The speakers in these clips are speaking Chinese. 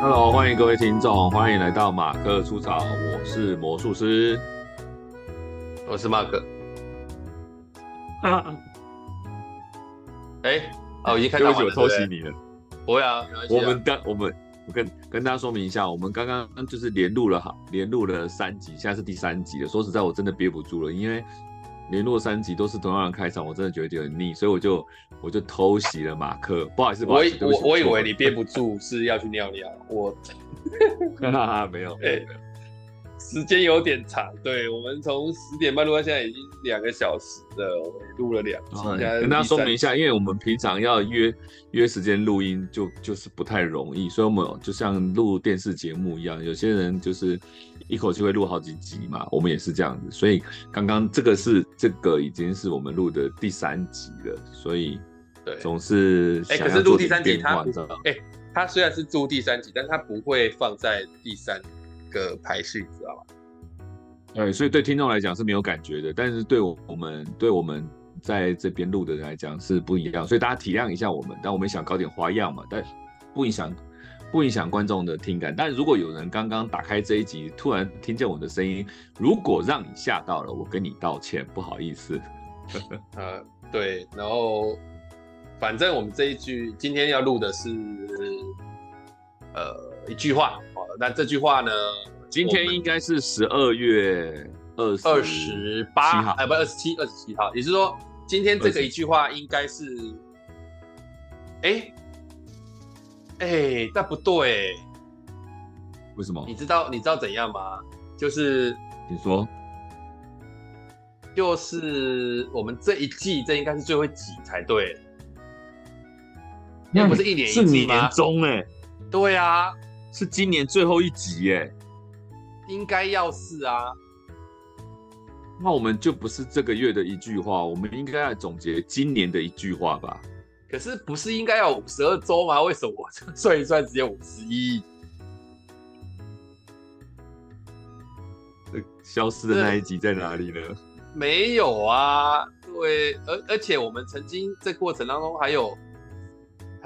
Hello，欢迎各位听众，欢迎来到马克出草，我是魔术师，我是马克。啊，哎，哦，我已经开始，对不起，我偷袭你了。不会啊，我们刚，我们我跟跟大家说明一下，我们刚刚就是连录了哈，连录了三集，现在是第三集了。说实在，我真的憋不住了，因为。连录三集都是同样的开场，我真的觉得有点腻，所以我就我就偷袭了马克。不好意思，不好意思，我我我以为你憋不住是要去尿尿，我 哈哈没有，哎、欸，时间有点长，对，我们从十点半录到现在已经两个小时了，我们录了两跟大家说明一下，因为我们平常要约约时间录音就就是不太容易，所以我们就像录电视节目一样，有些人就是。一口气会录好几集嘛，我们也是这样子，所以刚刚这个是这个已经是我们录的第三集了，所以对，总是哎、欸，可是录第三集它哎，他虽然是录第三集，但他不会放在第三个排序，知道吧？对，所以对听众来讲是没有感觉的，但是对我们对我们在这边录的人来讲是不一样，所以大家体谅一下我们，但我们想搞点花样嘛，但不影响。不影响观众的听感，但如果有人刚刚打开这一集，突然听见我的声音，如果让你吓到了，我跟你道歉，不好意思。呃，对，然后反正我们这一句今天要录的是呃一句话，好，那这句话呢，今天应该是十二月二二十八号，哎，不，二十七，二十七号，也就是说，今天这个一句话应该是，哎。哎、欸，但不对，为什么？你知道你知道怎样吗？就是你说，就是我们这一季这应该是最后一集才对，那不是一年一季吗？年中哎，对啊，是今年最后一集耶，应该要是啊，那我们就不是这个月的一句话，我们应该要总结今年的一句话吧。可是不是应该要五十二周吗？为什么我算一算只有五十一？消失的那一集在哪里呢？没有啊，对，而而且我们曾经在过程当中还有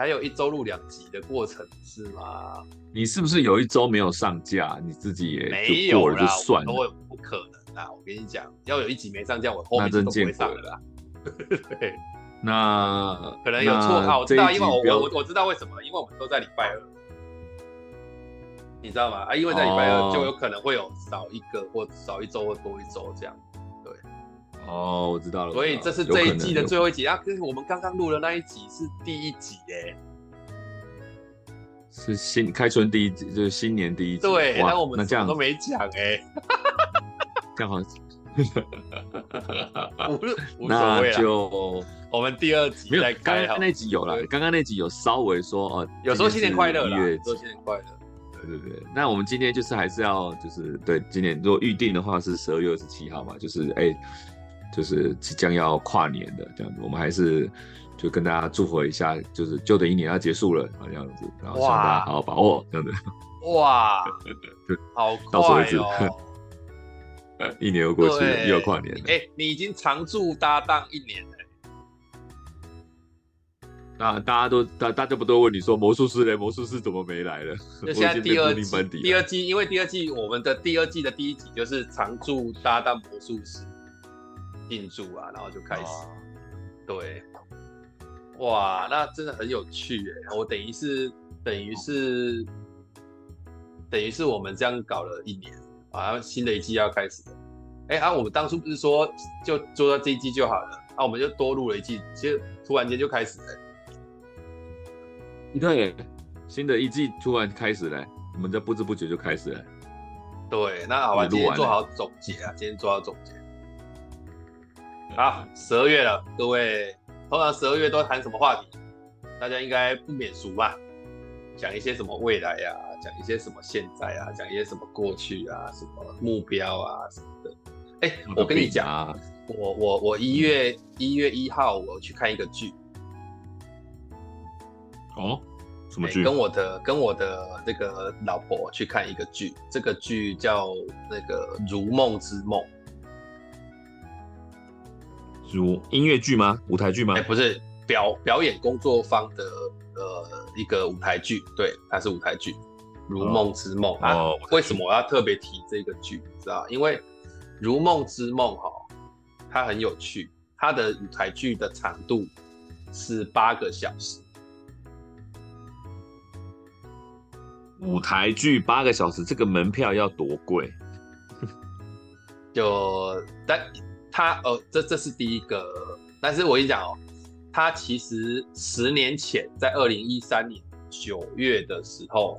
还有一周录两集的过程是吗？你是不是有一周没有上架？你自己也没有了，就算了，不可能啊！我跟你讲，要有一集没上架，我后面都不会上了啦。对。那可能有错啊，我知道，因为我我我知道为什么，因为我们都在礼拜二，你知道吗？啊，因为在礼拜二就有可能会有少一个或少一周或多一周这样，对。哦，我知道了。所以这是这一季的最后一集啊，跟我们刚刚录的那一集是第一集哎，是新开春第一集，就是新年第一集。对，那我们那这样都没讲哎，这样好。那就我们第二集再开。刚刚那集有了，刚刚那集有稍微说哦，有说新年快乐啦，说新年快乐。对对对，那我们今天就是还是要就是对今年如果预定的话是十二月二十七号嘛，就是哎，就是即将要跨年的这样子，我们还是就跟大家祝福一下，就是旧的一年要结束了啊这样子，然后希望大家好好把握这样子。哇，好 快哦。一年又过去了，又要跨年了。哎、欸，你已经常驻搭档一年了。那大家都大大家不都问你说魔术师嘞？魔术师怎么没来了？那现在第二季，第二季因为第二季我们的第二季的第一集就是常驻搭档魔术师进驻啊，然后就开始。啊、对，哇，那真的很有趣哎！我等于是等于是等于是我们这样搞了一年。啊，新的一季要开始了。哎、欸，啊，我们当初不是说就做到这一季就好了？啊，我们就多录了一季，其实突然间就开始了。你看，新的一季突然开始了，我们在不知不觉就开始了。对，那好吧，今天做好总结啊，今天做好总结。好，十二月了，各位，通常十二月都谈什么话题？大家应该不免俗吧？讲一些什么未来呀、啊？讲一些什么现在啊，讲一些什么过去啊，什么目标啊什么的。哎、欸，我跟你讲啊，我我我一月一、嗯、月一号我去看一个剧。哦，什么剧？跟我的跟我的这个老婆去看一个剧，这个剧叫那个《如梦之梦》。如音乐剧吗？舞台剧吗？哎、欸，不是表表演工作坊的呃一个舞台剧，对，它是舞台剧《如梦之梦》啊。哦、为什么我要特别提这个剧？你知道？因为《如梦之梦》哈，它很有趣，它的舞台剧的长度是八个小时。舞台剧八个小时，这个门票要多贵？就但。他呃，这这是第一个，但是我跟你讲哦，他其实十年前在二零一三年九月的时候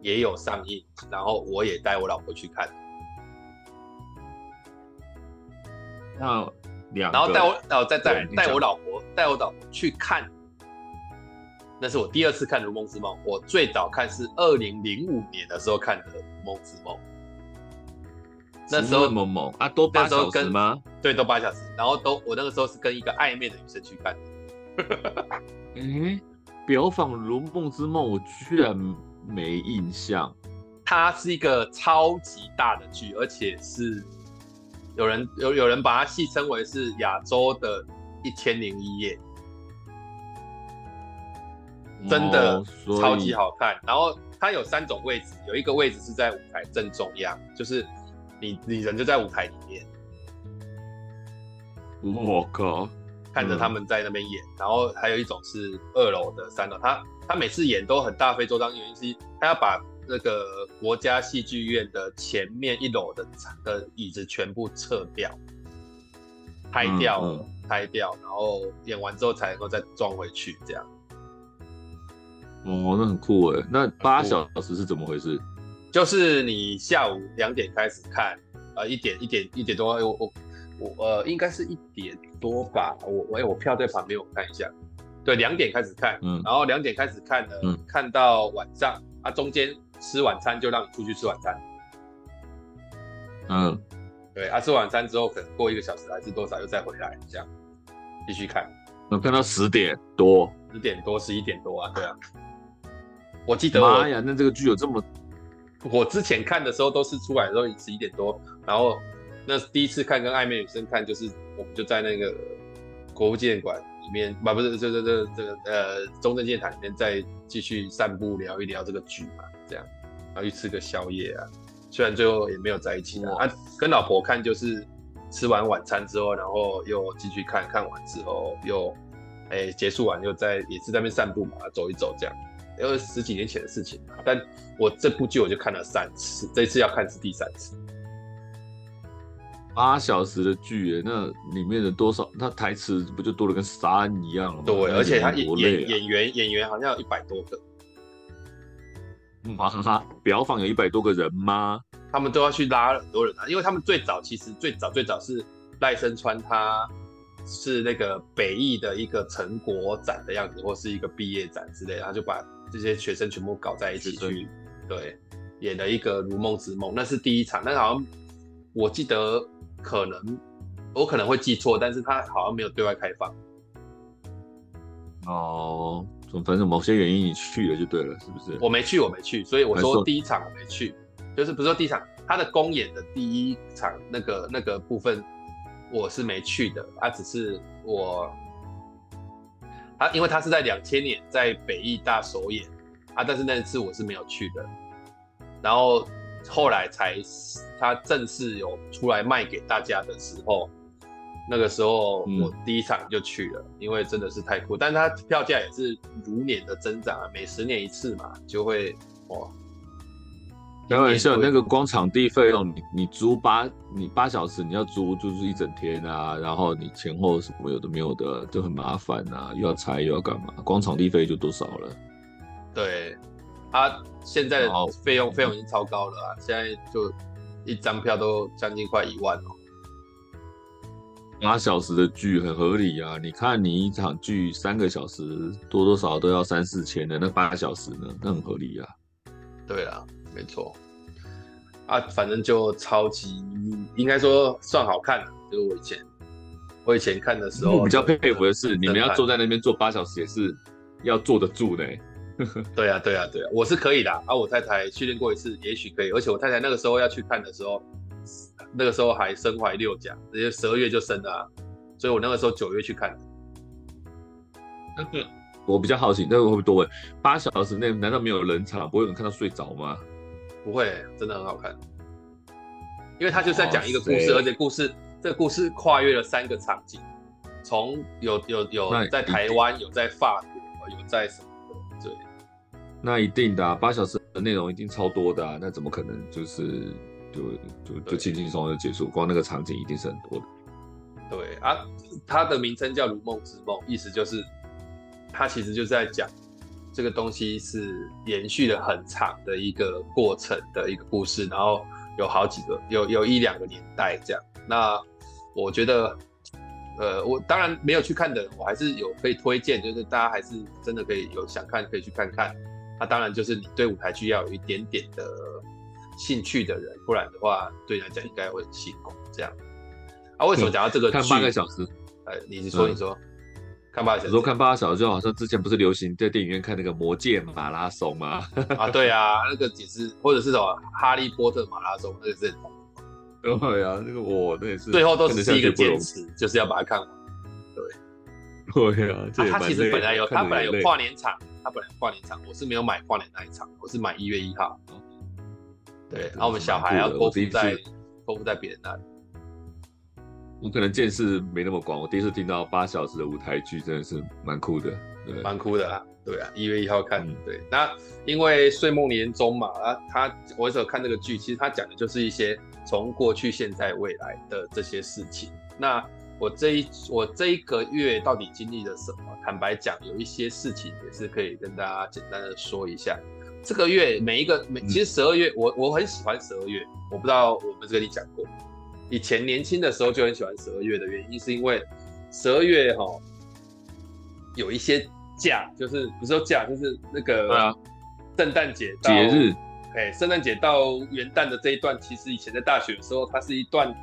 也有上映，然后我也带我老婆去看。那两，然后带我，然后再再带我老婆带我老婆去看，那是我第二次看《如梦之梦》，我最早看是二零零五年的时候看的《如梦之梦》。那时候某某啊，都八小时吗？对，都八小时。然后都我那个时候是跟一个暧昧的女生去看的。哎，表坊如梦之梦，我居然没印象。它是一个超级大的剧，而且是有人有有人把它戏称为是亚洲的一千零一夜，真的超级好看。然后它有三种位置，有一个位置是在舞台正中央，就是。你你人就在舞台里面，我靠，看着他们在那边演，嗯，然后还有一种是二楼的三楼，他他每次演都很大费周章，原因是他要把那个国家戏剧院的前面一楼的的椅子全部撤掉，拍掉了，嗯嗯，拍掉，然后演完之后才能够再装回去，这样。哦，那很酷哎，那八小时是怎么回事？就是你下午两点开始看，呃，一点一点一点多，我我我呃，应该是一点多吧。我我我票在旁边，我看一下。对，两点开始看，嗯，然后两点开始看呢，嗯，看到晚上啊，中间吃晚餐就让你出去吃晚餐。嗯，对啊，吃晚餐之后可能过一个小时还是多少又再回来，这样继续看。能看到十点多，十点多十一点多啊，对啊。我记得，妈呀，那这个剧有这么。我之前看的时候都是出来的时候十一点多，然后那第一次看跟暧昧女生看，就是我们就在那个国父纪念馆里面，不不是这这这这个呃中正纪念堂里面再继续散步聊一聊这个剧嘛，这样，然后去吃个宵夜啊，虽然最后也没有在一起啊，跟老婆看就是吃完晚餐之后，然后又继续看看完之后又哎结束完又在也是在那边散步嘛，走一走这样。因为十几年前的事情，但我这部剧我就看了三次，这次要看是第三次。八小时的剧，那里面的多少？那台词不就多了跟山一样吗？对，而且他演演演员演员好像有一百多个。哇哈哈，表坊有一百多个人吗？他们都要去拉很多人啊，因为他们最早其实最早最早是赖声川，他是那个北艺的一个成果展的样子，或是一个毕业展之类的，他就把。这些学生全部搞在一起去，对，演了一个《如梦之梦》，那是第一场。那好像我记得，可能我可能会记错，但是他好像没有对外开放。哦，反正某些原因你去了就对了，是不是？我没去，我没去，所以我说第一场我没去，就是不是说第一场他的公演的第一场那个那个部分我是没去的，他只是我。他因为他是在两千年在北艺大首演啊，但是那一次我是没有去的，然后后来才他正式有出来卖给大家的时候，那个时候我第一场就去了，嗯、因为真的是太酷，但是他票价也是如年的增长啊，每十年一次嘛，就会哇。开玩笑，那个光场地费用，你你租八你八小时，你要租就是一整天啊，然后你前后什么有的没有的，就很麻烦啊，又要拆又要干嘛，光场地费就多少了？对，他、啊、现在的费用费用已经超高了啊，现在就一张票都将近快一万哦。八小时的剧很合理啊，你看你一场剧三个小时，多多少少都要三四千的，那八小时呢，那很合理啊。对啊。没错，啊，反正就超级应该说算好看了，就是我以前我以前看的时候，我比较佩服的是，你们要坐在那边坐八小时也是要坐得住的。对啊，对啊，对啊，我是可以的啊。我太太训练过一次，也许可以。而且我太太那个时候要去看的时候，那个时候还身怀六甲，直接十二月就生了啊。所以我那个时候九月去看。那个我比较好奇，那个会不会多问？八小时内难道没有冷场，不会有人看到睡着吗？不会，真的很好看。因为他就是在讲一个故事，而且故事这个故事跨越了三个场景，从有有有在台湾，有在法国，有在什么？对，那一定的啊，八小时的内容一定超多的啊，那怎么可能就是就就就轻轻松松就结束？光那个场景一定是很多的。对啊，它的名称叫《如梦之梦》，意思就是它其实就是在讲这个东西是延续了很长的一个过程的一个故事，然后有好几个，有有一两个年代这样。那我觉得。呃，我当然没有去看的，我还是有可以推荐，就是大家还是真的可以有想看可以去看看。那、啊、当然就是你对舞台剧要有一点点的兴趣的人，不然的话对你来讲应该会很辛苦。这样啊？为什么讲到这个剧？看八个小时？哎，你说你说，嗯、看八小时？说看八小时，就好像之前不是流行在电影院看那个《魔戒马拉松》吗？啊，对啊，那个也是，或者是什么《哈利波特马拉松》，那个是。对啊，那个我那也是，最后都只是一个坚持，就是要把它看完。对，对啊，这他其实本来有，他本来有跨年场，他本来有跨年场，我是没有买跨年那一场，我是买一月一号。对，然后我们小孩要托付在托付在别人那里。我可能见识没那么广，我第一次听到八小时的舞台剧，真的是蛮酷的，对，蛮酷的啊。对啊，一月一号看。对，那因为岁末年终嘛，啊，他我有看这个剧，其实他讲的就是一些。从过去、现在、未来的这些事情，那我这一我这一个月到底经历了什么？坦白讲，有一些事情也是可以跟大家简单的说一下。这个月每一个每其实十二月，我我很喜欢十二月。我不知道我们跟你讲过，以前年轻的时候就很喜欢十二月的原因，是因为十二月哈有一些假，就是不是说假，就是那个圣诞节节日。哎，圣诞节到元旦的这一段，其实以前在大学的时候，它是一段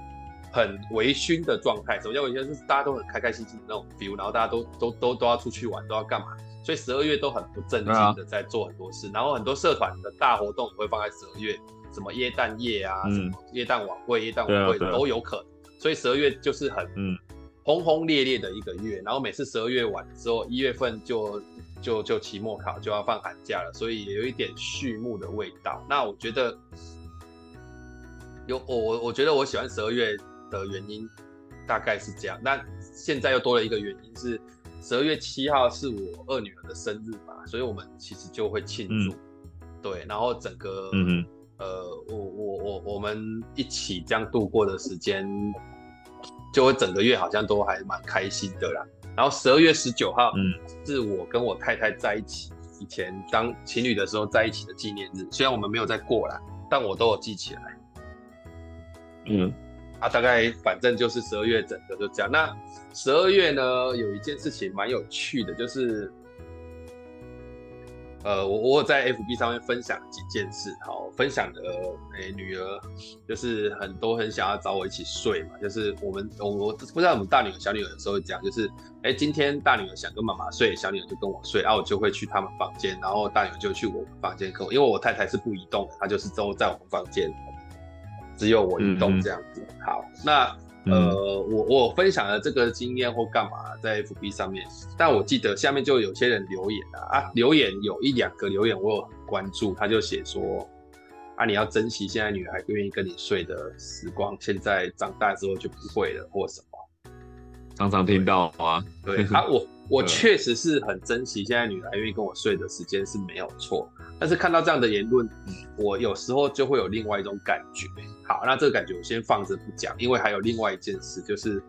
很微醺的状态。什么叫微醺？就是大家都很开开心心的那种 feel，然后大家都都都都要出去玩，都要干嘛？所以十二月都很不正经的在做很多事。啊、然后很多社团的大活动也会放在十二月，什么耶诞夜啊，嗯、什么耶诞晚会、耶诞晚会都有可能。所以十二月就是很轰轰烈烈的一个月。然后每次十二月晚的时候，一月份就。就就期末考就要放寒假了，所以也有一点序幕的味道。那我觉得有我我我觉得我喜欢十二月的原因大概是这样。那现在又多了一个原因是十二月七号是我二女儿的生日嘛，所以我们其实就会庆祝。嗯、对，然后整个嗯哼呃我我我我们一起这样度过的时间，就会整个月好像都还蛮开心的啦。然后十二月十九号，嗯，是我跟我太太在一起以前当情侣的时候在一起的纪念日。虽然我们没有再过啦，但我都有记起来。嗯，啊，大概反正就是十二月整个就这样。那十二月呢，有一件事情蛮有趣的，就是。呃，我我在 FB 上面分享了几件事，好，分享的诶、欸，女儿就是很多很想要找我一起睡嘛，就是我们我我不知道我们大女儿小女儿有时候会讲，就是哎、欸，今天大女儿想跟妈妈睡，小女儿就跟我睡，然、啊、后我就会去他们房间，然后大女儿就去我们房间，可因为我太太是不移动的，她就是都在我们房间，只有我移动这样子。好，那。呃，我我分享了这个经验或干嘛在 FB 上面，但我记得下面就有些人留言啊，啊留言有一两个留言我有很关注，他就写说啊，你要珍惜现在女孩愿意跟你睡的时光，现在长大之后就不会了或什么，常常听到啊，对啊，我我确实是很珍惜现在女孩愿意跟我睡的时间是没有错。但是看到这样的言论，我有时候就会有另外一种感觉。好，那这个感觉我先放着不讲，因为还有另外一件事，就是，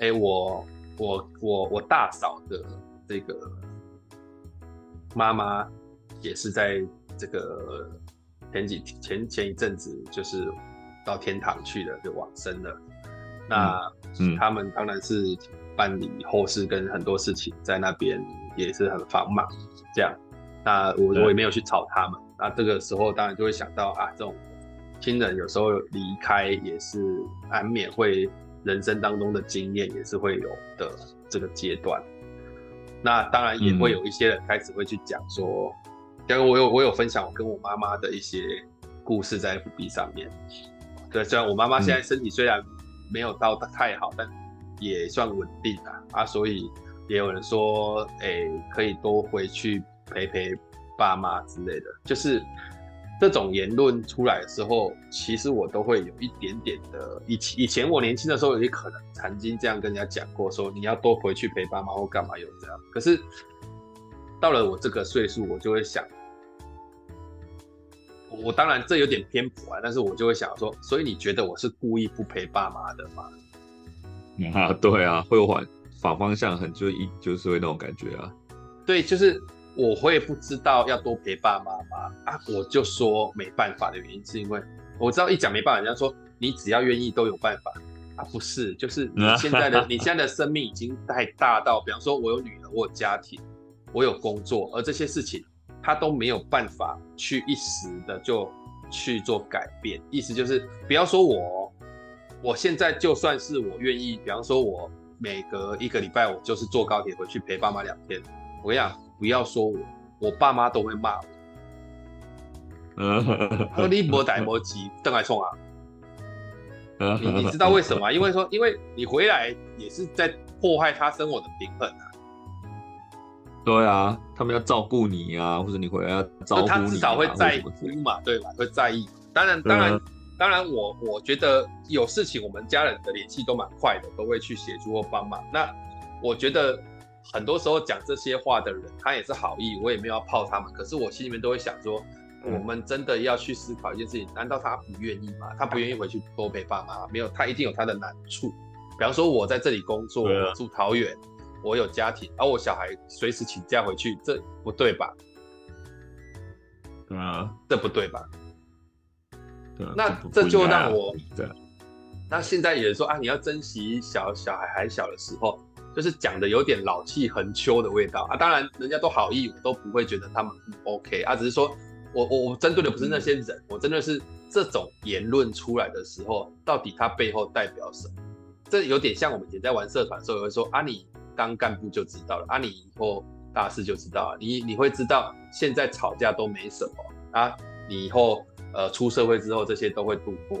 哎，我我我我大嫂的这个妈妈也是在这个前几前前一阵子就是到天堂去了，就往生了。那嗯，他们当然是办理后事跟很多事情在那边也是很繁忙，这样。那我我也没有去吵他们，那这个时候当然就会想到啊，这种亲人有时候离开也是难免会人生当中的经验也是会有的这个阶段。那当然也会有一些人开始会去讲说，因为、嗯、我有我有分享我跟我妈妈的一些故事在 FB 上面。对，虽然我妈妈现在身体虽然没有到太好，嗯、但也算稳定啊啊，所以也有人说，哎、可以多回去陪陪爸妈之类的。就是这种言论出来的时候，其实我都会有一点点的以前以前我年轻的时候，也可能曾经这样跟人家讲过，说你要多回去陪爸妈或干嘛有这样。可是到了我这个岁数，我就会想。我当然这有点偏颇啊，但是我就会想说，所以你觉得我是故意不陪爸妈的吗？啊，对啊，会有反反方向很就一就是会那种感觉啊。对，就是我会不知道要多陪爸妈妈？啊，我就说没办法的原因是因为我知道一讲没办法，人家说你只要愿意都有办法啊，不是，就是你现在的 你现在的生命已经太大到，比方说我有女儿，我有家庭，我有工作，而这些事情。他都没有办法去一时的就去做改变，意思就是不要说我，我现在就算是我愿意，比方说我每隔一个礼拜我就是坐高铁回去陪爸妈两天，我跟你讲，不要说我，我爸妈都会骂我。嗯，他说你莫呆莫急，邓来冲啊！你你知道为什么吗？因为说，因为你回来也是在破坏他生活的平衡啊。对啊，他们要照顾你啊，或者你回来要照顾他至少会在乎嘛，对吧？会在意。当然，当然，当然我，我我觉得有事情，我们家人的联系都蛮快的，都会去协助或帮忙。那我觉得很多时候讲这些话的人，他也是好意，我也没有要泡他们。可是我心里面都会想说，我们真的要去思考一件事情，难道他不愿意吗？他不愿意回去多陪爸妈？没有，他一定有他的难处。比方说，我在这里工作，我住桃园。我有家庭，而、啊、我小孩随时请假回去，这不对吧？对啊，这不对吧？对啊，那这就让我，对。那现在有人说啊，你要珍惜小小孩还小的时候，就是讲的有点老气横秋的味道啊。当然，人家都好意，我都不会觉得他们不 OK 啊。只是说我我我针对的不是那些人，嗯、我针对是这种言论出来的时候，到底它背后代表什么？这有点像我们以前在玩社团的时候，有人说啊你。当干部就知道了啊，你以后大事就知道了。你你会知道，现在吵架都没什么啊，你以后呃出社会之后，这些都会度过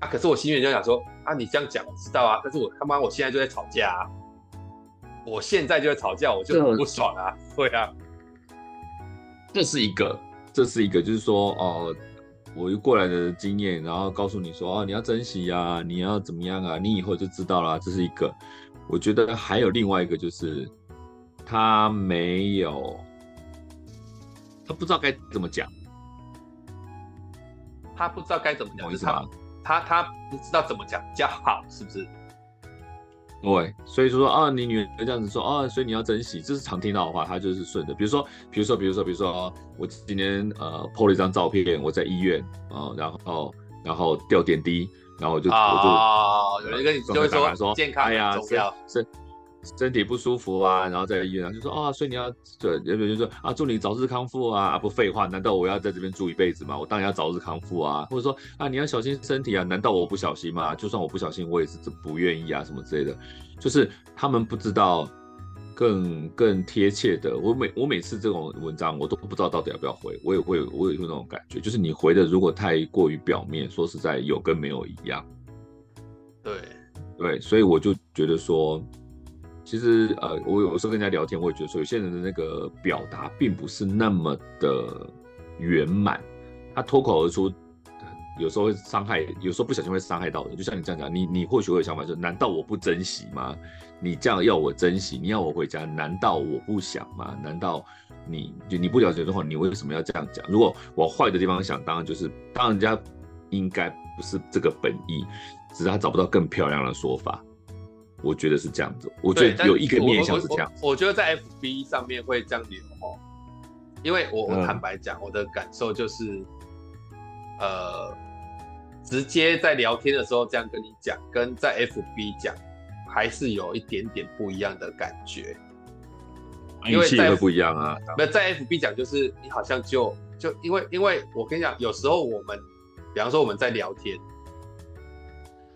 啊。可是我心里就想说啊，你这样讲我知道啊，但是我他妈我现在就在吵架啊，我现在就在吵架，我就很不爽啊。对啊，这是一个，这是一个，就是说哦、我又过来的经验，然后告诉你说哦，你要珍惜啊，你要怎么样啊，你以后就知道了，这是一个。我觉得还有另外一个，就是他没有，他不知道该怎么讲，他不知道该怎么讲，就是他他他不知道怎么讲比较好，是不是？对，所以说啊，你女儿这样子说啊，所以你要珍惜，这是常听到的话，他就是顺着。比如说，比如说，比如说，比如说，我今天呃 po 了一张照片，我在医院啊，然后然后吊点滴。然后我就、哦、我就哦，有人跟你就会说，说健康哎呀，身身体不舒服啊，然后在医院就说啊、哦，所以你要对，有人就说啊，祝你早日康复啊，不废话，难道我要在这边住一辈子吗？我当然要早日康复啊，或者说啊，你要小心身体啊，难道我不小心吗？就算我不小心，我也是不愿意啊，什么之类的，就是他们不知道。更更贴切的，我每我每次这种文章，我都不知道到底要不要回，我也会我也会那种感觉，就是你回的如果太过于表面，说实在有跟没有一样。对对，所以我就觉得说，其实呃，我有时候跟人家聊天，我也觉得说，有些人的那个表达并不是那么的圆满，他脱口而出。有时候会伤害，有时候不小心会伤害到人。就像你这样讲，你你或许会有想法，就难道我不珍惜吗？你这样要我珍惜，你要我回家，难道我不想吗？难道你就你不了解的话，你为什么要这样讲？如果往坏的地方想，当然就是当人家应该不是这个本意，只是他找不到更漂亮的说法。我觉得是这样子，我觉得有一个面向是这样我我。我觉得在 FB 上面会这样留哦，因为我我坦白讲，嗯、我的感受就是，呃。直接在聊天的时候这样跟你讲，跟在 FB 讲还是有一点点不一样的感觉，因为在不一样啊。那在 FB 讲就是你好像就就因为因为我跟你讲，有时候我们比方说我们在聊天，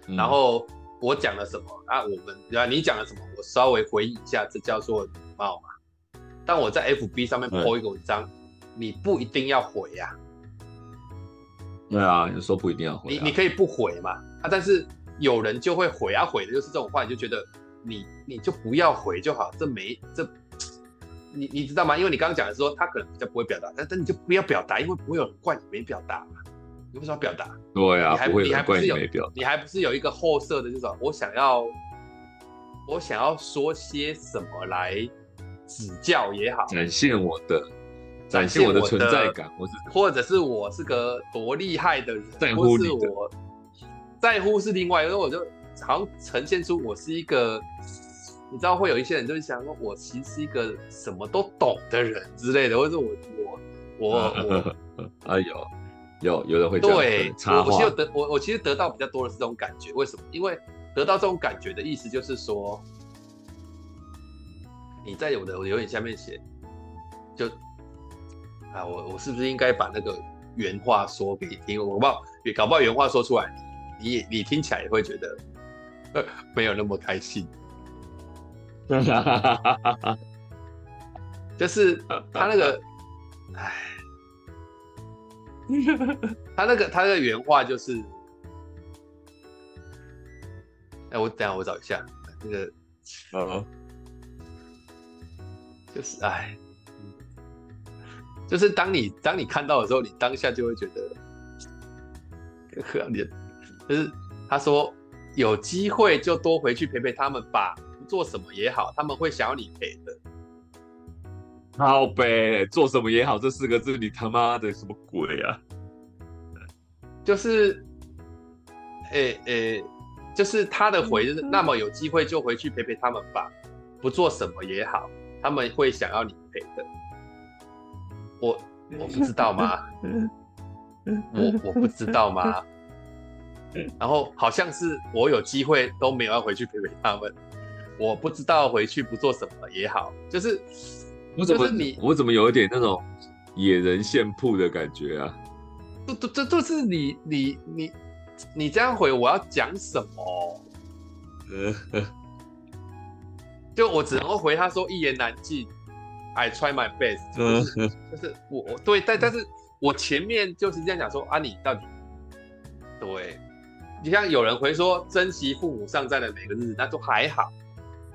嗯、然后我讲了什么啊？我们对吧？你讲了什么？我稍微回忆一下，这叫做礼貌嘛。但我在 FB 上面 po 一个文章，嗯、你不一定要回呀、啊。对啊，有时候不一定要回、啊。你你可以不回嘛啊，但是有人就会回啊，回的就是这种话，你就觉得你你就不要回就好，这没这。你你知道吗？因为你刚刚讲的说他可能比较不会表达，但但你就不要表达，因为不会有人怪你没表达嘛。你为什么要表达？对啊，你还不会你还不是有你还不是有一个后设的，就是我想要我想要说些什么来指教也好，展现我的展现我的存在感，或是或者是我是个多厉害的人，在乎我在乎是另外，因为我就好像呈现出我是一个。你知道会有一些人就是想说，我其实是一个什么都懂的人之类的，或者我我我我，哎有有有人会这样对，我我其实得我我其实得到比较多的是这种感觉，为什么？因为得到这种感觉的意思就是说，你在我的留言下面写，就啊，我我是不是应该把那个原话说给你听？我不知道，搞不好原话说出来，你你，你听起来也会觉得没有那么开心。就是他那个，哎，他那个他那个原话就是，哎，我等下我找一下那个，嗯，就是哎，就是当你当你看到的时候，你当下就会觉得可怜，就是他说有机会就多回去陪陪他们吧。做什么也好，他们会想要你陪的。好呗，做什么也好，这四个字你他妈的什么鬼啊？就是，诶、欸、诶、欸，就是他的回就是，那么有机会就回去陪陪他们吧。不做什么也好，他们会想要你陪的。我我不知道吗？我我不知道吗？然后好像是我有机会都没有要回去陪陪他们。我不知道回去不做什么也好，就是我怎么你我怎么有一点那种野人献曝的感觉啊？这这这就是你你你你这样回我要讲什么？就我只能够回他说一言难尽，I try my best，就是就是我我对，但但是我前面就是这样讲说啊，你到底对，你像有人回说珍惜父母尚在的每个日子，那都还好。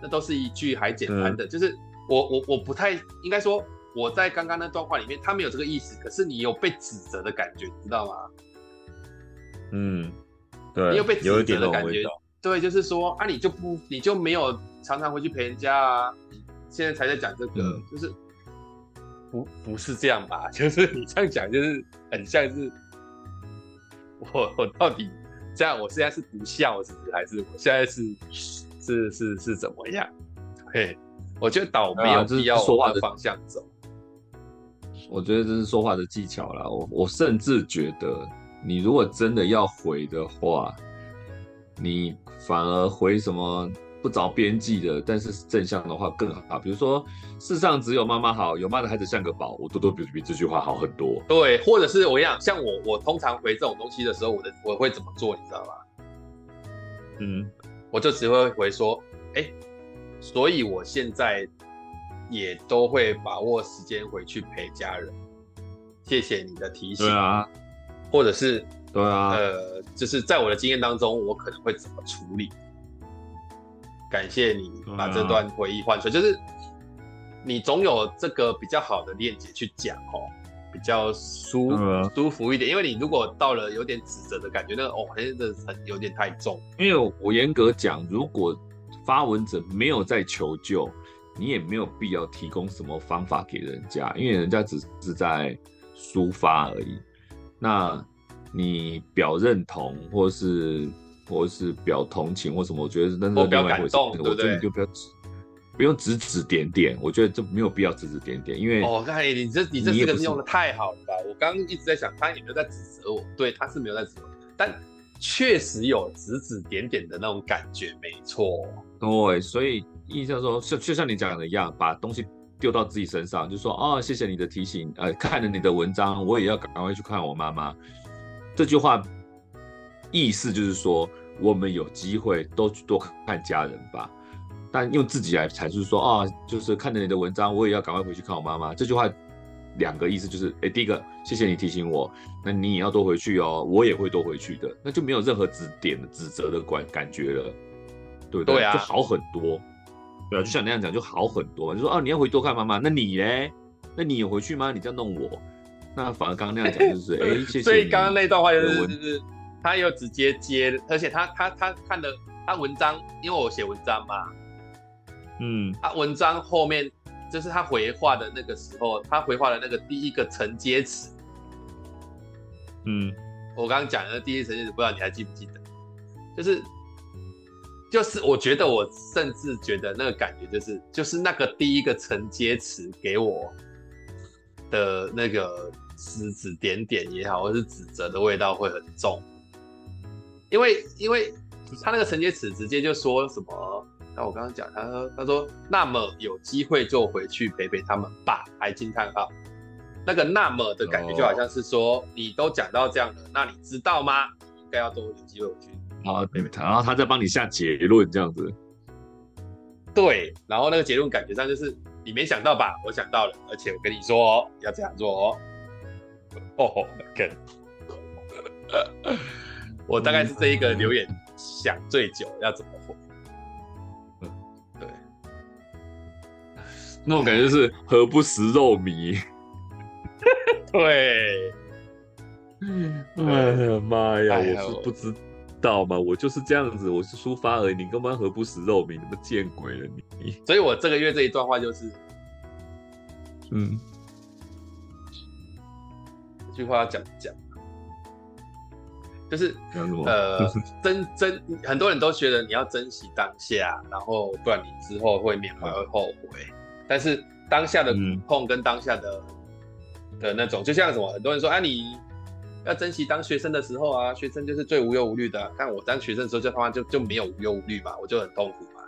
那都是一句还简单的，嗯、就是我我我不太应该说我在刚刚那段话里面，他没有这个意思，可是你有被指责的感觉，你知道吗？嗯，对，你有被指责的感觉，对，就是说啊，你就不你就没有常常回去陪人家啊，你现在才在讲这个，嗯、就是不不是这样吧？就是你这样讲，就是很像是我我到底这样，我现在是不孝是不是？还是我现在是？是是是怎么样？嘿，我觉得倒没有必要说话的方向走。我觉得这是说话的技巧啦。我我甚至觉得，你如果真的要回的话，你反而回什么不着边际的，但是正向的话更好。比如说，世上只有妈妈好，有妈的孩子像个宝，我多多比比这句话好很多。对，或者是我跟你讲，像我我通常回这种东西的时候，我的我会怎么做，你知道吗？嗯。我就只会回说，哎、欸，所以我现在也都会把握时间回去陪家人。谢谢你的提醒。对啊，或者是对啊，呃，就是在我的经验当中，我可能会怎么处理？感谢你把这段回忆换出来，就是你总有这个比较好的链接去讲哦。比较舒舒服一点，因为你如果到了有点指责的感觉，那个哦，真的很有点太重。因为我严格讲，如果发文者没有在求救，你也没有必要提供什么方法给人家，因为人家只是在抒发而已。那你表认同，或是或是表同情或什么，我觉得那是另外一回事。我觉得你就不要指。不用指指点点，我觉得这没有必要指指点点，因为哦，那你这你这四个字用的太好了吧？我刚刚一直在想，他也没有在指责我，对，他是没有在指责我，但确实有指指点点的那种感觉，没错。对，所以印象说，就就像你讲的一样，把东西丢到自己身上，就说哦，谢谢你的提醒，呃，看了你的文章，我也要赶快去看我妈妈。这句话意思就是说，我们有机会都去多看家人吧。但用自己来阐述说啊，就是看了你的文章，我也要赶快回去看我妈妈。这句话两个意思就是，哎，第一个，谢谢你提醒我，那你也要多回去哦，我也会多回去的，那就没有任何指点的指责的感感觉了，对不对？对啊，就好很多。对啊，就像那样讲，就好很多。就说啊，你要回多看妈妈，那你呢？那你有回去吗？你这样弄我，那反而刚刚那样讲就是，哎，谢谢。所以刚刚那段话就是，就是他又直接接，而且他他他看的他文章，因为我写文章嘛。嗯，他文章后面就是他回话的那个时候，他回话的那个第一个承接词。嗯，我刚刚讲的第一个承接词，不知道你还记不记得？就是，就是，我觉得我甚至觉得那个感觉就是，就是那个第一个承接词给我的那个指指点点也好，或是指责的味道会很重，因为，因为他那个承接词直接就说什么。那我刚刚讲，他说他说，那么有机会就回去陪陪他们吧，还惊叹号。那个那么的感觉就好像是说，哦、你都讲到这样了，那你知道吗？应该要多有机会回去好陪陪他，然后他再帮你下结论这样子。对，然后那个结论感觉上就是你没想到吧？我想到了，而且我跟你说要这样做哦。哦，跟，我大概是这一个留言想最久，要怎么回？那种感觉是何不食肉糜？对，哎呀妈呀，哎、我是不知道嘛，我就是这样子，我是抒发而已。你干嘛何不食肉糜？你不见鬼了你！所以我这个月这一段话就是，嗯，这句话要讲讲，就是呃，珍珍，很多人都觉得你要珍惜当下，然后不然你之后会缅怀会后悔。但是当下的痛跟当下的、嗯、的那种，就像什么，很多人说啊，你要珍惜当学生的时候啊，学生就是最无忧无虑的。看我当学生的时候就他妈就就没有无忧无虑嘛，我就很痛苦嘛，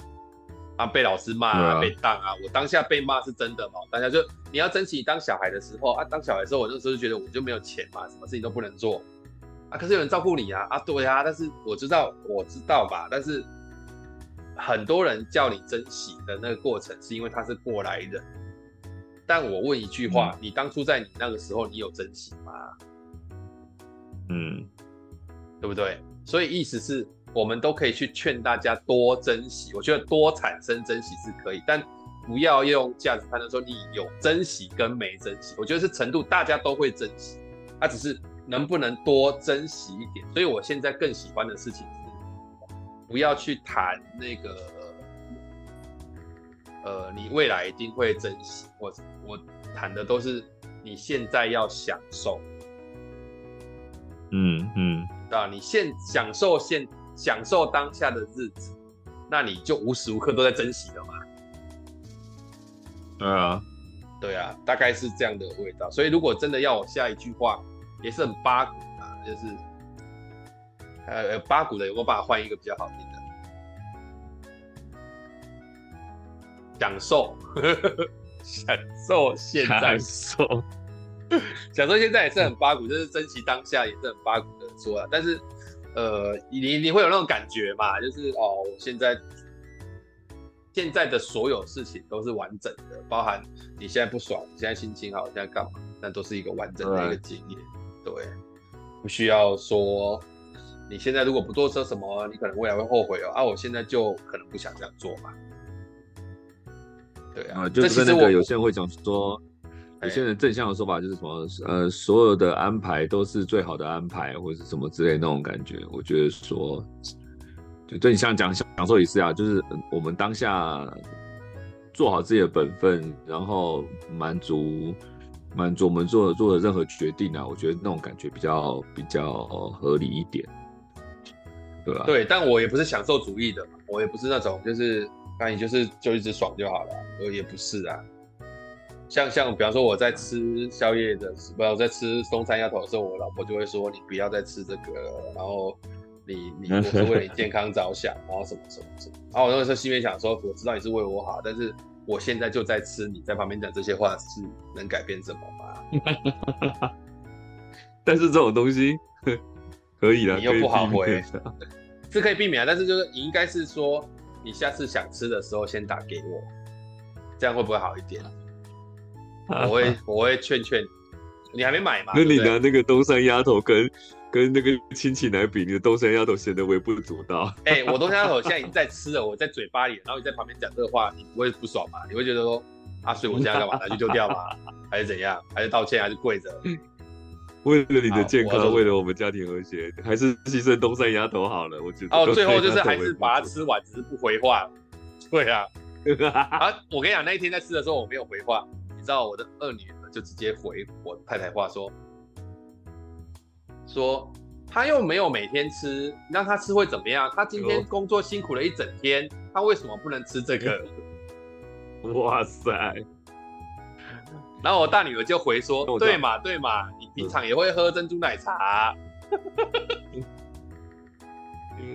啊被老师骂啊，被当啊，我当下被骂是真的嘛，当下就你要珍惜当小孩的时候啊，当小孩的时候我那时候就觉得我就没有钱嘛，什么事情都不能做啊，可是有人照顾你啊，啊对啊，但是我知道我知道吧，但是。很多人叫你珍惜的那个过程，是因为他是过来人。但我问一句话：嗯、你当初在你那个时候，你有珍惜吗？嗯，对不对？所以意思是我们都可以去劝大家多珍惜。我觉得多产生珍惜是可以，但不要用价值判断说你有珍惜跟没珍惜。我觉得是程度，大家都会珍惜，它、啊、只是能不能多珍惜一点。所以我现在更喜欢的事情是。不要去谈那个，呃，你未来一定会珍惜，我我谈的都是你现在要享受，嗯嗯，啊，你现享受现享受当下的日子，那你就无时无刻都在珍惜了嘛。对啊，对啊，大概是这样的味道。所以如果真的要我下一句话，也是很八股啊，就是。呃，八股的，我把它换一个比较好听的，享受，享受现在，享受，享受现在也是很八股，就是珍惜当下也是很八股的说啊。但是，呃，你你会有那种感觉嘛？就是哦，我现在现在的所有事情都是完整的，包含你现在不爽，你现在心情好，现在干嘛，那都是一个完整的一个经验，对，不需要说。你现在如果不做车什么，你可能未来会后悔哦。啊，我现在就可能不想这样做嘛。对啊，啊就是那个有些人会讲说，有些人正向的说法就是什么，呃，所有的安排都是最好的安排，或者什么之类的那种感觉。我觉得说，就对你像讲享受也是啊，就是我们当下做好自己的本分，然后满足满足我们做做的任何决定啊，我觉得那种感觉比较比较合理一点。对，吧、对，但我也不是享受主义的嘛，我也不是那种就是，那你就是就一直爽就好了，我也不是啊。像像比方说我在吃宵夜的时候，不，我在吃松山鸭头的时候，我老婆就会说你不要再吃这个了，然后你你我是为了你健康着想，然后什么什么什么。然后我那个时候心里想说，我知道你是为我好，但是我现在就在吃，你在旁边讲这些话是能改变什么吗？但是这种东西。可以了，你又不好回，是可以避免啊。但是就是你应该是说，你下次想吃的时候先打给我，这样会不会好一点？我会我会劝劝你，你还没买吗？那你拿那个东山丫头跟跟那个亲戚来比，你的东山丫头显得微不足道。哎、欸，我东山丫头现在已经在吃了，我在嘴巴里，然后你在旁边讲这个话，你不会不爽吗？你会觉得说，啊，所以我现在干嘛？拿去丢掉吗？还是怎样？还是道歉？还是跪着？为了你的健康，为了我们家庭和谐，还是牺牲东山丫头好了。我觉得哦，最后就是还是把它吃完，只是不回话。对啊，啊，我跟你讲，那一天在吃的时候我没有回话，你知道我的二女儿就直接回我太太话说，说他又没有每天吃，让她吃会怎么样？她今天工作辛苦了一整天，她为什么不能吃这个？哇塞！然后我大女儿就回说：“对嘛，对嘛，你平常也会喝珍珠奶茶。”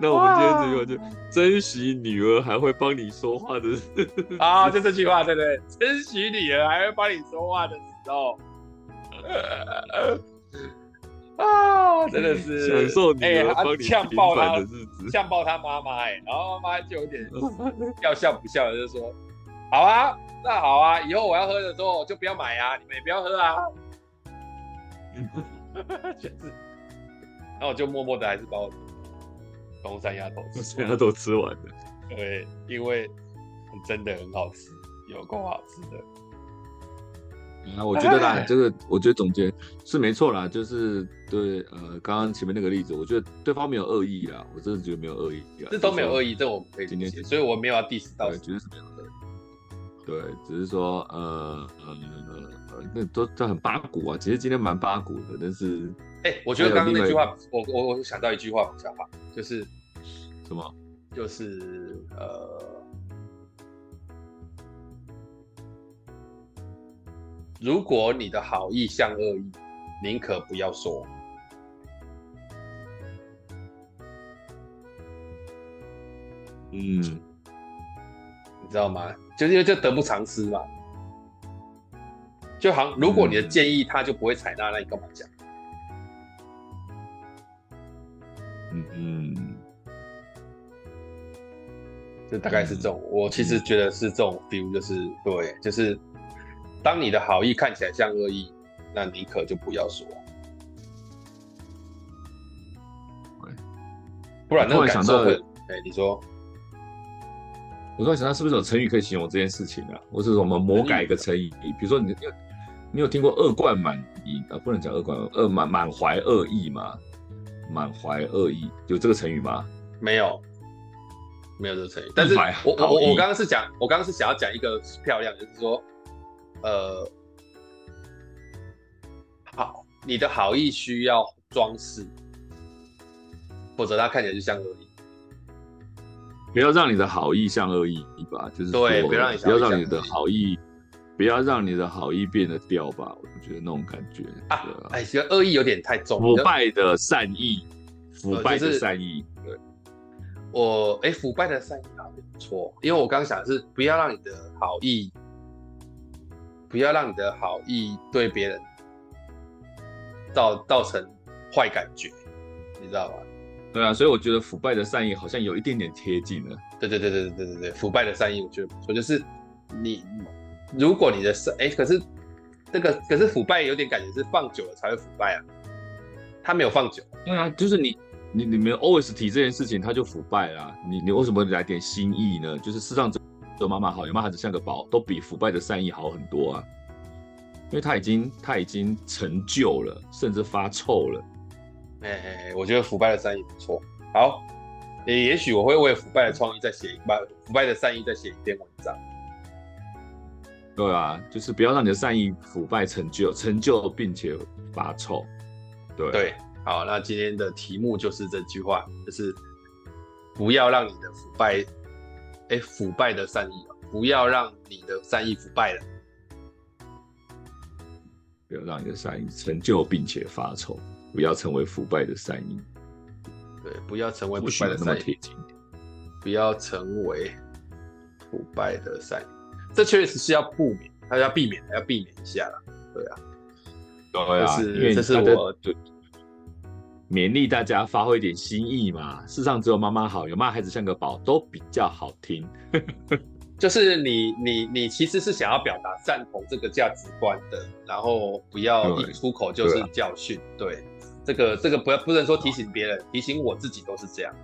那我们今天这句话就珍惜女儿还会帮你说话的 啊，就这句话，对不对？珍惜女儿还会帮你说话的时候，啊，真的是 享受女儿帮你呛爆她的日子，呛爆他妈妈哎，然后妈妈就有点要笑不笑的，就说：“好啊。”那好啊，以后我要喝的时候就不要买啊，你们也不要喝啊。就是，然后我就默默的还是把我东山鸭头东山鸭头吃完了。对，因为真的很好吃，有够好吃的。啊，我觉得啦，这个我觉得总结是没错啦，就是对，呃，刚刚前面那个例子，我觉得对方没有恶意啦，我真的觉得没有恶意。这都没有恶意，这我可以今天，所以我没有要 diss 到，绝对是没有的。对，只是说，呃，呃，呃，那都都很八股啊。其实今天蛮八股的，但是，哎、欸，我觉得刚刚那句话，我我我想到一句话比较好，就是什么？就是呃，如果你的好意像恶意，宁可不要说。嗯。你知道吗？就是因为这得不偿失嘛。就好像如果你的建议他就不会采纳，那你干嘛讲？嗯嗯，就大概是这种。我其实觉得是这种 feel，就是对，就是当你的好意看起来像恶意，那你可就不要说。不然那个感受会，哎，你说。我突然想到，是不是有成语可以形容这件事情啊？或者我们魔改一个成语，比如说你你有你有听过恶贯满盈啊？不能讲恶贯恶满满怀恶意吗？满怀恶意有这个成语吗？没有，没有这个成语。但是我我我刚刚是讲，我刚刚是想要讲一个漂亮，就是说，呃，好，你的好意需要装饰，否则它看起来就像恶意。不要让你的好意像恶意吧，就是对，不要让你不要让你的好意，不要让你的好意变得掉吧，我觉得那种感觉哎，其实恶意有点太重，腐败的善意，腐败的善意，对，我哎，腐败的善意好像不错，因为我刚刚想的是不要让你的好意，不要让你的好意对别人造造成坏感觉，你知道吗？对啊，所以我觉得腐败的善意好像有一点点贴近了。对对对对对对对，腐败的善意我觉得不错，就是你如果你的善哎，可是这个可是腐败有点感觉是放久了才会腐败啊，他没有放久。对啊，就是你你你们 always 提这件事情，他就腐败了啊。你你为什么来点新意呢？就是世上只有妈妈好，有妈孩子像个宝，都比腐败的善意好很多啊。因为他已经他已经成就了，甚至发臭了。哎哎哎，我觉得腐败的善意不错。好，也也许我会为腐败的创意再写一把，腐败的善意再写一篇文章。对啊，就是不要让你的善意腐败成就，成就并且发臭。对对，好，那今天的题目就是这句话，就是不要让你的腐败，哎，腐败的善意，不要让你的善意腐败了，不要让你的善意成就并且发臭。不要成为腐败的善意，对，不要成为腐败的善意，不要成为腐败的善意，这确实是要不免，他要避免，要避免一下了，对啊，对啊，这是这是我对勉励大家发挥一点心意嘛。世上只有妈妈好，有骂孩子像个宝，都比较好听。就是你你你其实是想要表达赞同这个价值观的，然后不要一出口就是教训。对，对，这个这个不要不能说提醒别人，提醒我自己都是这样。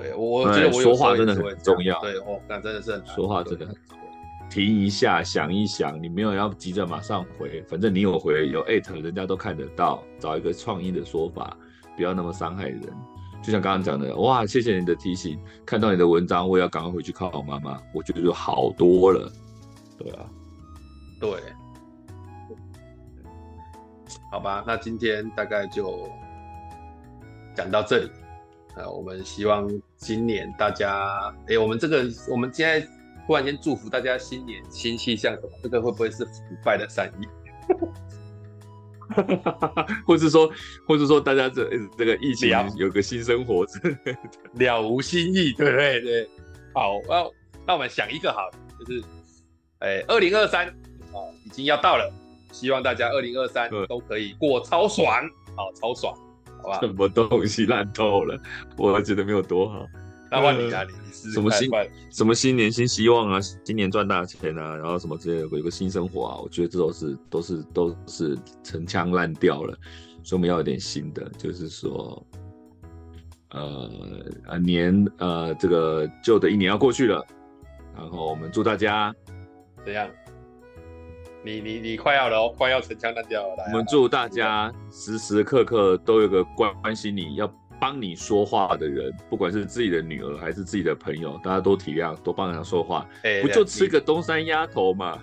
对，我觉得我说话真的很重要。对，哦，那真的是很说话真的很重要。停一下，想一想，你没有要急着马上回，反正你有回有艾特，人家都看得到。找一个创意的说法，不要那么伤害人。就像刚刚讲的，哇，谢谢你的提醒，看到你的文章，我也要赶快回去看我妈妈。我觉得就好多了。对啊，对，好吧，那今天大概就讲到这里。呃，我们希望今年大家，哎，我们这个，我们现在忽然间祝福大家新年新气象？这个会不会是腐败的善意？或是说，或是说，大家这这个疫情有个新生活，了无新意，对不对？对，好，那那我们想一个好，就是，哎，二零二三啊，已经要到了，希望大家二零二三都可以过超爽，好，超爽。什么东西烂透了，我觉得没有多好。那换你啊，你是什么新什么新年新希望啊，今年赚大钱啊，然后什么之类的，有个新生活啊，我觉得这都是都是都是陈腔滥调了，所以我们要有点新的，就是说，呃呃年呃这个旧的一年要过去了，然后我们祝大家怎样？你你你快要了哦，快要陈腔滥调了。我们祝大家时时刻刻都有个关关心你要帮你说话的人，不管是自己的女儿还是自己的朋友，大家都体谅，都帮人家说话。欸、不就吃个东山鸭头嘛？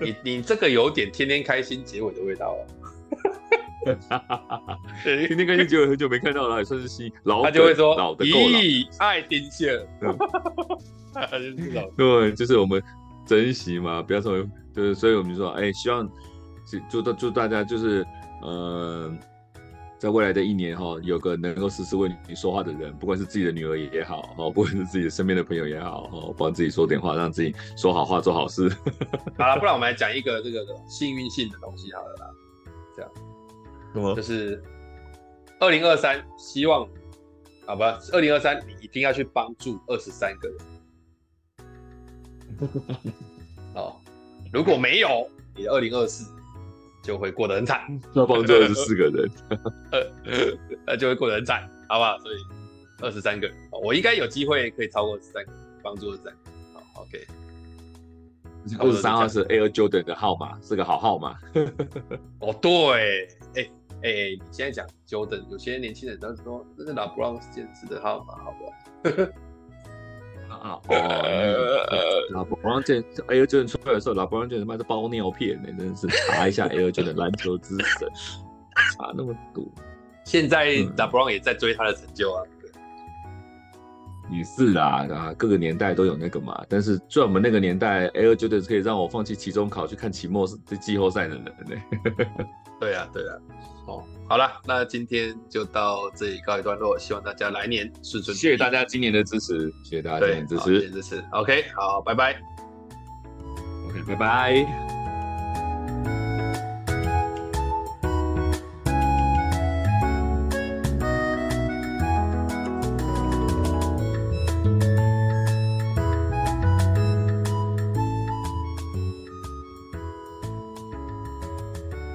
你你这个有点天天开心结尾的味道哦。天天开心结尾很久没看到了，也算是新老。他就会说老的够了。咦，爱丁线。对，就是我们珍惜嘛，不要说。就是，所以我们就说，哎、欸，希望祝祝祝大家就是，呃，在未来的一年哈，有个能够时时为你说话的人，不管是自己的女儿也好，哈，不管是自己的身边的朋友也好，哈，帮自己说点话，让自己说好话，做好事。好了，不然我们来讲一个这个幸运性的东西好了啦，这样，什么？就是二零二三，希望，好吧，二零二三，你一定要去帮助二十三个人。哦。如果没有，你的二零二四就会过得很惨。要帮助二十四个人，那就会过得很惨，好不好？所以二十三个人，我应该有机会可以超过二十三个，帮助二十三个。好，OK。二十三号是 Air Jordan 的号码，是个好号码。哦，对，哎、欸、哎、欸，你现在讲 Jordan，有些年轻人都说这是 LeBron 坚持的号码，好不好？啊哦，老布朗健 Air Jordan 出来的时候，老布朗健他妈是包尿片呢，真的是查一下 Air Jordan 篮球之神，查那么多。现在老布朗也在追他的成就啊，也是啦，啊，各个年代都有那个嘛。但是在我们那个年代，Air Jordan 可以让我放弃期中考去看期末的季后赛的人呢。对啊，对啊。哦，好了，那今天就到这里告一段落，希望大家来年顺顺。谢谢大家今年的支持，谢谢大家今年支持，支持。OK，好，拜拜。OK，拜拜。